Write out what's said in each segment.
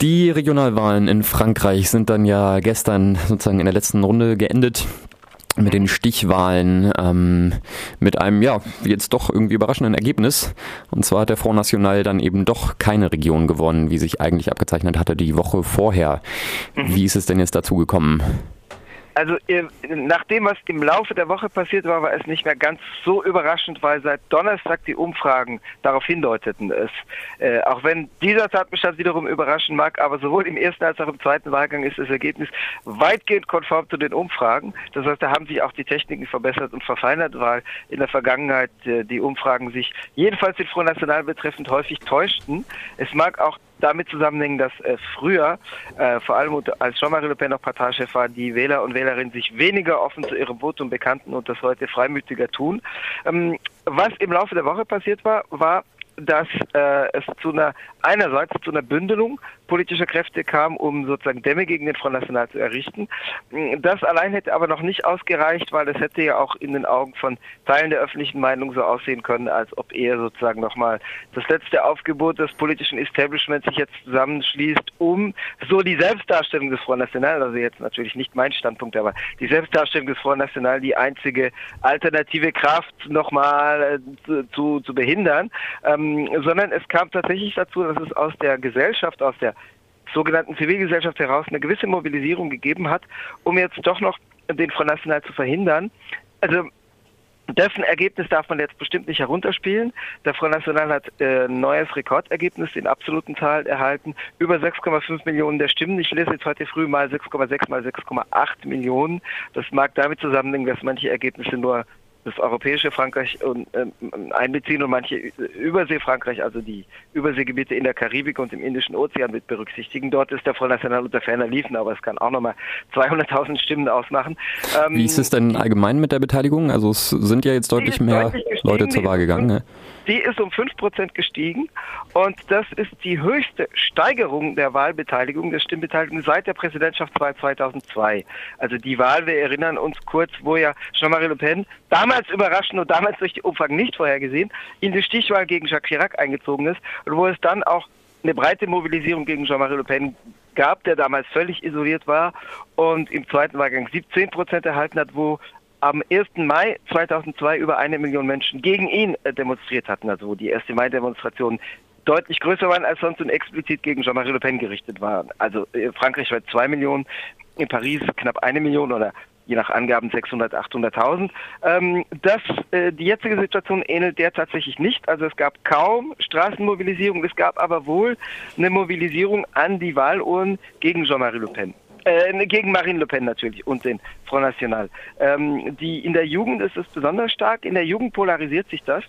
Die Regionalwahlen in Frankreich sind dann ja gestern sozusagen in der letzten Runde geendet mit den Stichwahlen ähm, mit einem ja jetzt doch irgendwie überraschenden Ergebnis. Und zwar hat der Front National dann eben doch keine Region gewonnen, wie sich eigentlich abgezeichnet hatte die Woche vorher. Mhm. Wie ist es denn jetzt dazu gekommen? Also nach dem, was im Laufe der Woche passiert war, war es nicht mehr ganz so überraschend, weil seit Donnerstag die Umfragen darauf hindeuteten es. Äh, auch wenn dieser Tatbestand wiederum überraschen mag, aber sowohl im ersten als auch im zweiten Wahlgang ist das Ergebnis weitgehend konform zu den Umfragen. Das heißt, da haben sich auch die Techniken verbessert und verfeinert, weil in der Vergangenheit äh, die Umfragen sich jedenfalls den Front National betreffend häufig täuschten. Es mag auch damit zusammenhängen, dass äh, früher, äh, vor allem als Jean-Marie Le Pen noch Parteichef war, die Wähler und Wählerinnen sich weniger offen zu ihrem Votum bekannten und das heute freimütiger tun. Ähm, was im Laufe der Woche passiert war, war, dass äh, es zu einer einerseits zu einer Bündelung politischer Kräfte kam, um sozusagen Dämme gegen den Front National zu errichten. Das allein hätte aber noch nicht ausgereicht, weil es hätte ja auch in den Augen von Teilen der öffentlichen Meinung so aussehen können, als ob er sozusagen nochmal das letzte Aufgebot des politischen Establishments sich jetzt zusammenschließt, um so die Selbstdarstellung des Front National, also jetzt natürlich nicht mein Standpunkt, aber die Selbstdarstellung des Front National, die einzige alternative Kraft nochmal äh, zu, zu, zu behindern, ähm, sondern es kam tatsächlich dazu, dass es aus der Gesellschaft, aus der sogenannten Zivilgesellschaft heraus eine gewisse Mobilisierung gegeben hat, um jetzt doch noch den Front National zu verhindern. Also dessen Ergebnis darf man jetzt bestimmt nicht herunterspielen. Der Front National hat äh, ein neues Rekordergebnis in absoluten Zahlen erhalten. Über 6,5 Millionen der Stimmen. Ich lese jetzt heute früh mal 6,6 mal 6,8 Millionen. Das mag damit zusammenhängen, dass manche Ergebnisse nur das europäische Frankreich und, ähm, einbeziehen und manche Überseefrankreich, also die Überseegebiete in der Karibik und im Indischen Ozean mit berücksichtigen. Dort ist der Front National unter ferner Liefen, aber es kann auch nochmal 200.000 Stimmen ausmachen. Ähm, Wie ist es denn allgemein mit der Beteiligung? Also es sind ja jetzt deutlich mehr deutlich Leute zur Wahl gegangen. Ne? Die ist um 5% gestiegen und das ist die höchste Steigerung der Wahlbeteiligung, der Stimmbeteiligung seit der Präsidentschaftswahl 2002. Also die Wahl, wir erinnern uns kurz, wo ja Jean-Marie Le Pen damals überraschend und damals durch die Umfragen nicht vorhergesehen, in die Stichwahl gegen Jacques Chirac eingezogen ist und wo es dann auch eine breite Mobilisierung gegen Jean-Marie Le Pen gab, der damals völlig isoliert war und im zweiten Wahlgang 17 Prozent erhalten hat, wo am 1. Mai 2002 über eine Million Menschen gegen ihn äh, demonstriert hatten, also wo die 1. Mai-Demonstrationen deutlich größer waren als sonst und explizit gegen Jean-Marie Le Pen gerichtet waren. Also äh, Frankreich war zwei Millionen, in Paris knapp eine Million oder je nach Angaben 600, 800.000. Ähm, das, äh, die jetzige Situation ähnelt der tatsächlich nicht. Also es gab kaum Straßenmobilisierung, es gab aber wohl eine Mobilisierung an die Wahlurnen gegen Jean-Marie Le Pen. Äh, gegen Marine Le Pen natürlich und den Front National. Ähm, die, in der Jugend ist es besonders stark. In der Jugend polarisiert sich das.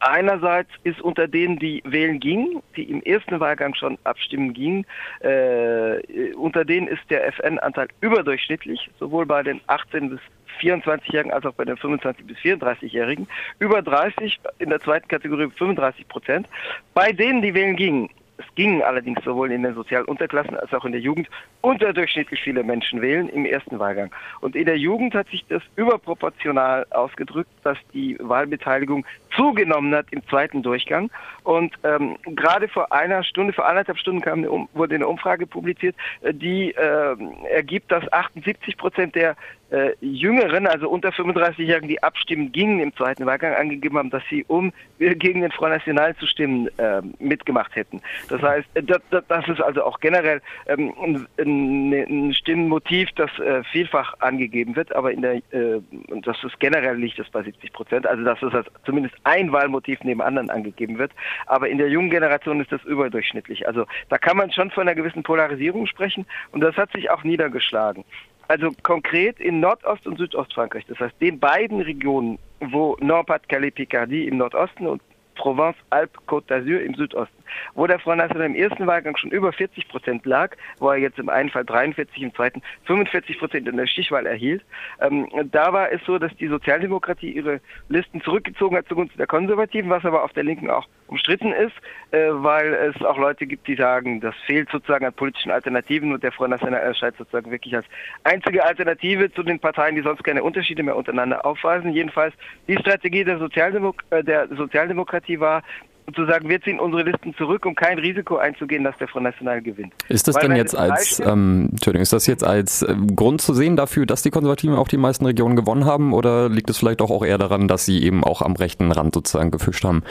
Einerseits ist unter denen, die wählen gingen, die im ersten Wahlgang schon abstimmen gingen, äh, unter denen ist der FN-Anteil überdurchschnittlich, sowohl bei den 18 bis 24-Jährigen als auch bei den 25 bis 34-Jährigen. Über 30 in der zweiten Kategorie 35 Prozent. Bei denen, die wählen gingen, gingen allerdings sowohl in den sozialen Unterklassen als auch in der Jugend unterdurchschnittlich viele Menschen wählen im ersten Wahlgang. Und in der Jugend hat sich das überproportional ausgedrückt, dass die Wahlbeteiligung zugenommen hat im zweiten Durchgang. Und ähm, gerade vor einer Stunde, vor anderthalb Stunden kam wurde eine Umfrage publiziert, äh, die äh, ergibt, dass 78 Prozent der äh, Jüngeren, also unter 35-Jährigen, die abstimmen gingen im zweiten Wahlgang, angegeben haben, dass sie, um gegen den Front National zu stimmen, äh, mitgemacht hätten. Das heißt, äh, das, das ist also auch generell ähm, ein, Stimmenmotiv, das äh, vielfach angegeben wird, aber in der, äh, das ist generell liegt es bei 70 Prozent, also dass es als zumindest ein Wahlmotiv neben anderen angegeben wird, aber in der jungen Generation ist das überdurchschnittlich. Also da kann man schon von einer gewissen Polarisierung sprechen und das hat sich auch niedergeschlagen. Also konkret in Nordost- und Südostfrankreich, das heißt den beiden Regionen, wo Nord-Pas-de-Calais-Picardie im Nordosten und Provence-Alpes-Côte d'Azur im Südosten wo der Front National im ersten Wahlgang schon über 40 Prozent lag, wo er jetzt im einen Fall 43, im zweiten 45 Prozent in der Stichwahl erhielt. Ähm, da war es so, dass die Sozialdemokratie ihre Listen zurückgezogen hat zugunsten der Konservativen, was aber auf der Linken auch umstritten ist, äh, weil es auch Leute gibt, die sagen, das fehlt sozusagen an politischen Alternativen und der Front National erscheint sozusagen wirklich als einzige Alternative zu den Parteien, die sonst keine Unterschiede mehr untereinander aufweisen. Jedenfalls die Strategie der, Sozialdemok äh, der Sozialdemokratie war, und zu sagen, wir ziehen unsere Listen zurück, um kein Risiko einzugehen, dass der Front National gewinnt. Ist das Weil denn jetzt als, ähm, Entschuldigung, ist das jetzt als äh, Grund zu sehen dafür, dass die Konservativen auch die meisten Regionen gewonnen haben oder liegt es vielleicht auch eher daran, dass sie eben auch am rechten Rand sozusagen gefischt haben?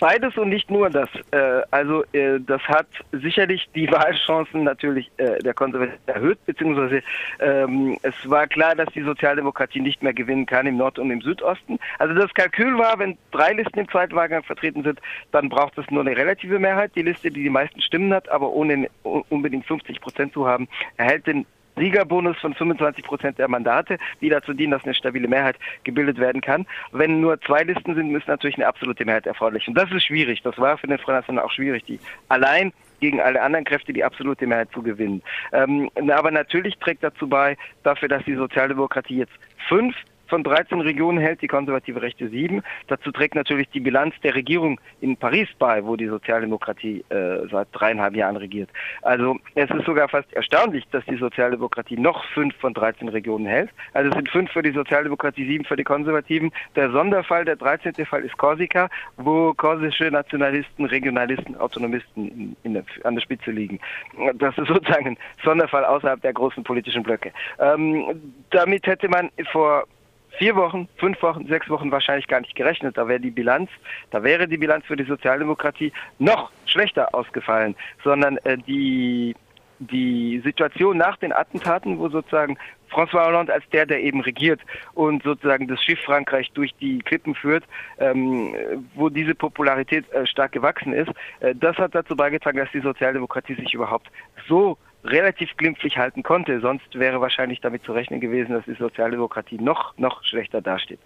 Beides und nicht nur das. Äh, also äh, das hat sicherlich die Wahlchancen natürlich äh, der Konservativen erhöht, beziehungsweise ähm, es war klar, dass die Sozialdemokratie nicht mehr gewinnen kann im Nord- und im Südosten. Also das Kalkül war, wenn drei Listen im zweiten Wahlgang vertreten sind, dann braucht es nur eine relative Mehrheit. Die Liste, die die meisten Stimmen hat, aber ohne unbedingt 50 Prozent zu haben, erhält den Siegerbonus von 25 Prozent der Mandate, die dazu dienen, dass eine stabile Mehrheit gebildet werden kann. Wenn nur zwei Listen sind, ist natürlich eine absolute Mehrheit erforderlich. Und das ist schwierig. Das war für den Front National auch schwierig, die allein gegen alle anderen Kräfte die absolute Mehrheit zu gewinnen. Ähm, aber natürlich trägt dazu bei, dafür, dass die Sozialdemokratie jetzt fünf von 13 Regionen hält die konservative Rechte sieben. Dazu trägt natürlich die Bilanz der Regierung in Paris bei, wo die Sozialdemokratie äh, seit dreieinhalb Jahren regiert. Also es ist sogar fast erstaunlich, dass die Sozialdemokratie noch fünf von 13 Regionen hält. Also es sind fünf für die Sozialdemokratie, sieben für die Konservativen. Der Sonderfall, der 13. Fall ist Korsika, wo korsische Nationalisten, Regionalisten, Autonomisten in, in der, an der Spitze liegen. Das ist sozusagen ein Sonderfall außerhalb der großen politischen Blöcke. Ähm, damit hätte man vor vier Wochen, fünf Wochen, sechs Wochen wahrscheinlich gar nicht gerechnet. Da wäre die Bilanz, da wäre die Bilanz für die Sozialdemokratie noch schlechter ausgefallen, sondern äh, die die Situation nach den Attentaten, wo sozusagen François Hollande als der, der eben regiert und sozusagen das Schiff Frankreich durch die Klippen führt, ähm, wo diese Popularität äh, stark gewachsen ist, äh, das hat dazu beigetragen, dass die Sozialdemokratie sich überhaupt so relativ glimpflich halten konnte. Sonst wäre wahrscheinlich damit zu rechnen gewesen, dass die Sozialdemokratie noch, noch schlechter dasteht.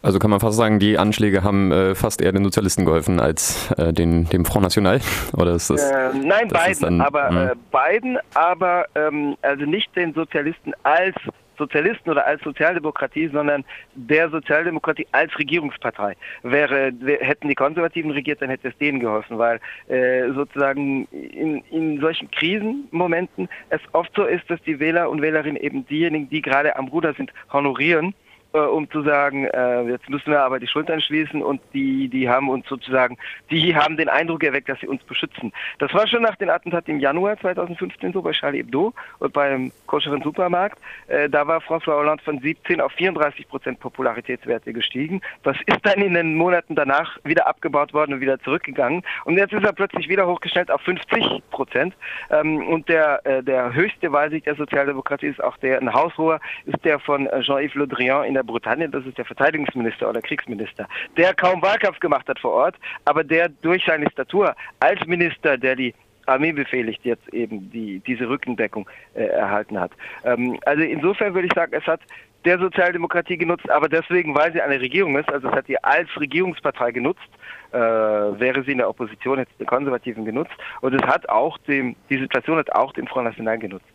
Also kann man fast sagen, die Anschläge haben äh, fast eher den Sozialisten geholfen als äh, den, dem Front National? Oder ist das, äh, nein, das beiden, dann, aber hm. äh, beiden, aber ähm, also nicht den Sozialisten als Sozialisten oder als Sozialdemokratie, sondern der Sozialdemokratie als Regierungspartei. Wäre, hätten die Konservativen regiert, dann hätte es denen geholfen, weil äh, sozusagen in, in solchen Krisenmomenten es oft so ist, dass die Wähler und Wählerinnen eben diejenigen, die gerade am Ruder sind, honorieren äh, um zu sagen, äh, jetzt müssen wir aber die Schultern schließen und die, die haben uns sozusagen, die haben den Eindruck erweckt, dass sie uns beschützen. Das war schon nach den Attentaten im Januar 2015 so bei Charlie Hebdo und beim koscheren Supermarkt. Äh, da war François Hollande von 17 auf 34 Prozent Popularitätswerte gestiegen. Das ist dann in den Monaten danach wieder abgebaut worden und wieder zurückgegangen. Und jetzt ist er plötzlich wieder hochgestellt auf 50 Prozent. Ähm, und der, äh, der höchste Wahlsieg der Sozialdemokratie ist auch der, ein Haushoher, ist der von äh, Jean-Yves Le Drian in der Bretagne, das ist der Verteidigungsminister oder Kriegsminister, der kaum Wahlkampf gemacht hat vor Ort, aber der durch seine Statur als Minister, der die Armee befehligt, jetzt eben die, diese Rückendeckung äh, erhalten hat. Ähm, also insofern würde ich sagen, es hat der Sozialdemokratie genutzt, aber deswegen, weil sie eine Regierung ist, also es hat sie als Regierungspartei genutzt, äh, wäre sie in der Opposition, hätte es den Konservativen genutzt und es hat auch dem, die Situation hat auch dem Front National genutzt.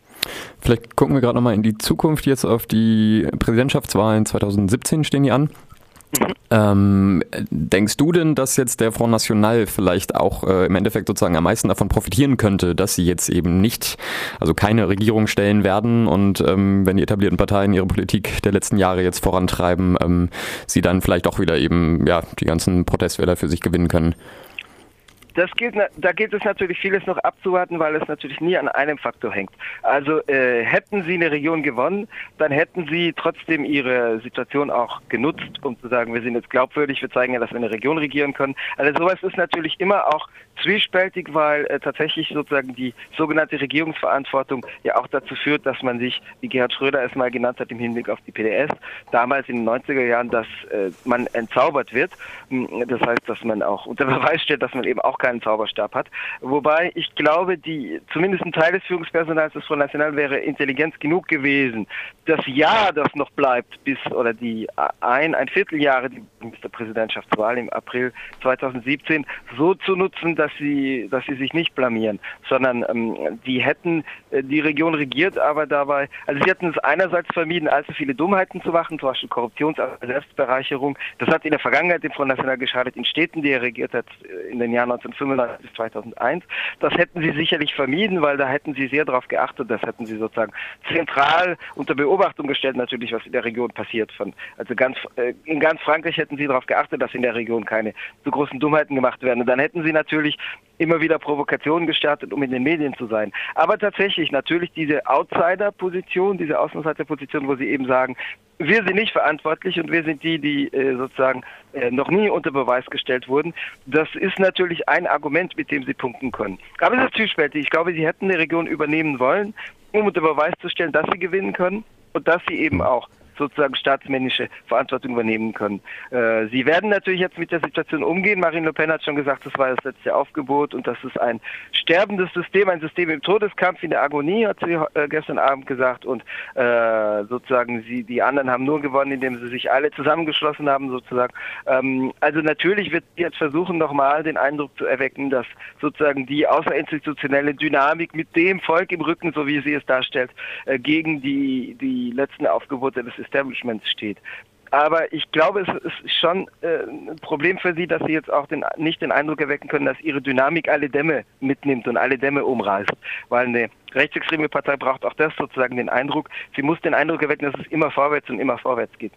Vielleicht gucken wir gerade nochmal in die Zukunft jetzt auf die Präsidentschaftswahlen 2017 stehen die an. Mhm. Ähm, denkst du denn, dass jetzt der Front National vielleicht auch äh, im Endeffekt sozusagen am meisten davon profitieren könnte, dass sie jetzt eben nicht, also keine Regierung stellen werden und ähm, wenn die etablierten Parteien ihre Politik der letzten Jahre jetzt vorantreiben, ähm, sie dann vielleicht auch wieder eben ja die ganzen Protestwähler für sich gewinnen können? Das gilt, da gilt es natürlich vieles noch abzuwarten, weil es natürlich nie an einem Faktor hängt. Also äh, hätten Sie eine Region gewonnen, dann hätten Sie trotzdem Ihre Situation auch genutzt, um zu sagen, wir sind jetzt glaubwürdig, wir zeigen ja, dass wir eine Region regieren können. Also sowas ist natürlich immer auch zwiespältig, weil äh, tatsächlich sozusagen die sogenannte Regierungsverantwortung ja auch dazu führt, dass man sich, wie Gerhard Schröder es mal genannt hat im Hinblick auf die PDS, damals in den 90er Jahren, dass äh, man entzaubert wird. Hm, das heißt, dass man auch unter Beweis stellt, dass man eben auch keinen Zauberstab hat. Wobei ich glaube, die zumindest ein Teil des Führungspersonals des Front National wäre intelligent genug gewesen, das Jahr, das noch bleibt, bis oder die ein, ein Vierteljahre die Ministerpräsidentschaftswahl im April 2017 so zu nutzen, dass sie, dass sie sich nicht blamieren, sondern ähm, die hätten äh, die Region regiert, aber dabei, also sie hätten es einerseits vermieden, allzu viele Dummheiten zu machen, zum Beispiel Korruptions- Selbstbereicherung. Das hat in der Vergangenheit dem Front National geschadet, in Städten, die er regiert hat, äh, in den Jahren 19 1995 bis 2001. Das hätten sie sicherlich vermieden, weil da hätten sie sehr darauf geachtet, das hätten sie sozusagen zentral unter Beobachtung gestellt, natürlich, was in der Region passiert. Von, also ganz, äh, in ganz Frankreich hätten sie darauf geachtet, dass in der Region keine so großen Dummheiten gemacht werden. Und dann hätten sie natürlich immer wieder Provokationen gestartet, um in den Medien zu sein. Aber tatsächlich, natürlich diese Outsider-Position, diese Außenseiter-Position, wo sie eben sagen, wir sind nicht verantwortlich und wir sind die, die äh, sozusagen äh, noch nie unter Beweis gestellt wurden. Das ist natürlich ein Argument, mit dem sie punkten können. Aber es ist zwiespältig. Ich glaube, sie hätten die Region übernehmen wollen, um unter Beweis zu stellen, dass sie gewinnen können und dass sie eben auch sozusagen staatsmännische Verantwortung übernehmen können. Äh, sie werden natürlich jetzt mit der Situation umgehen. Marine Le Pen hat schon gesagt, das war das letzte Aufgebot und das ist ein sterbendes System, ein System im Todeskampf, in der Agonie, hat sie äh, gestern Abend gesagt. Und äh, sozusagen sie, die anderen haben nur gewonnen, indem sie sich alle zusammengeschlossen haben, sozusagen. Ähm, also natürlich wird sie jetzt versuchen, nochmal den Eindruck zu erwecken, dass sozusagen die außerinstitutionelle Dynamik mit dem Volk im Rücken, so wie sie es darstellt, äh, gegen die, die letzten Aufgebote des Establishments steht. Aber ich glaube, es ist schon äh, ein Problem für Sie, dass Sie jetzt auch den, nicht den Eindruck erwecken können, dass Ihre Dynamik alle Dämme mitnimmt und alle Dämme umreißt. Weil eine rechtsextreme Partei braucht auch das sozusagen den Eindruck. Sie muss den Eindruck erwecken, dass es immer vorwärts und immer vorwärts geht.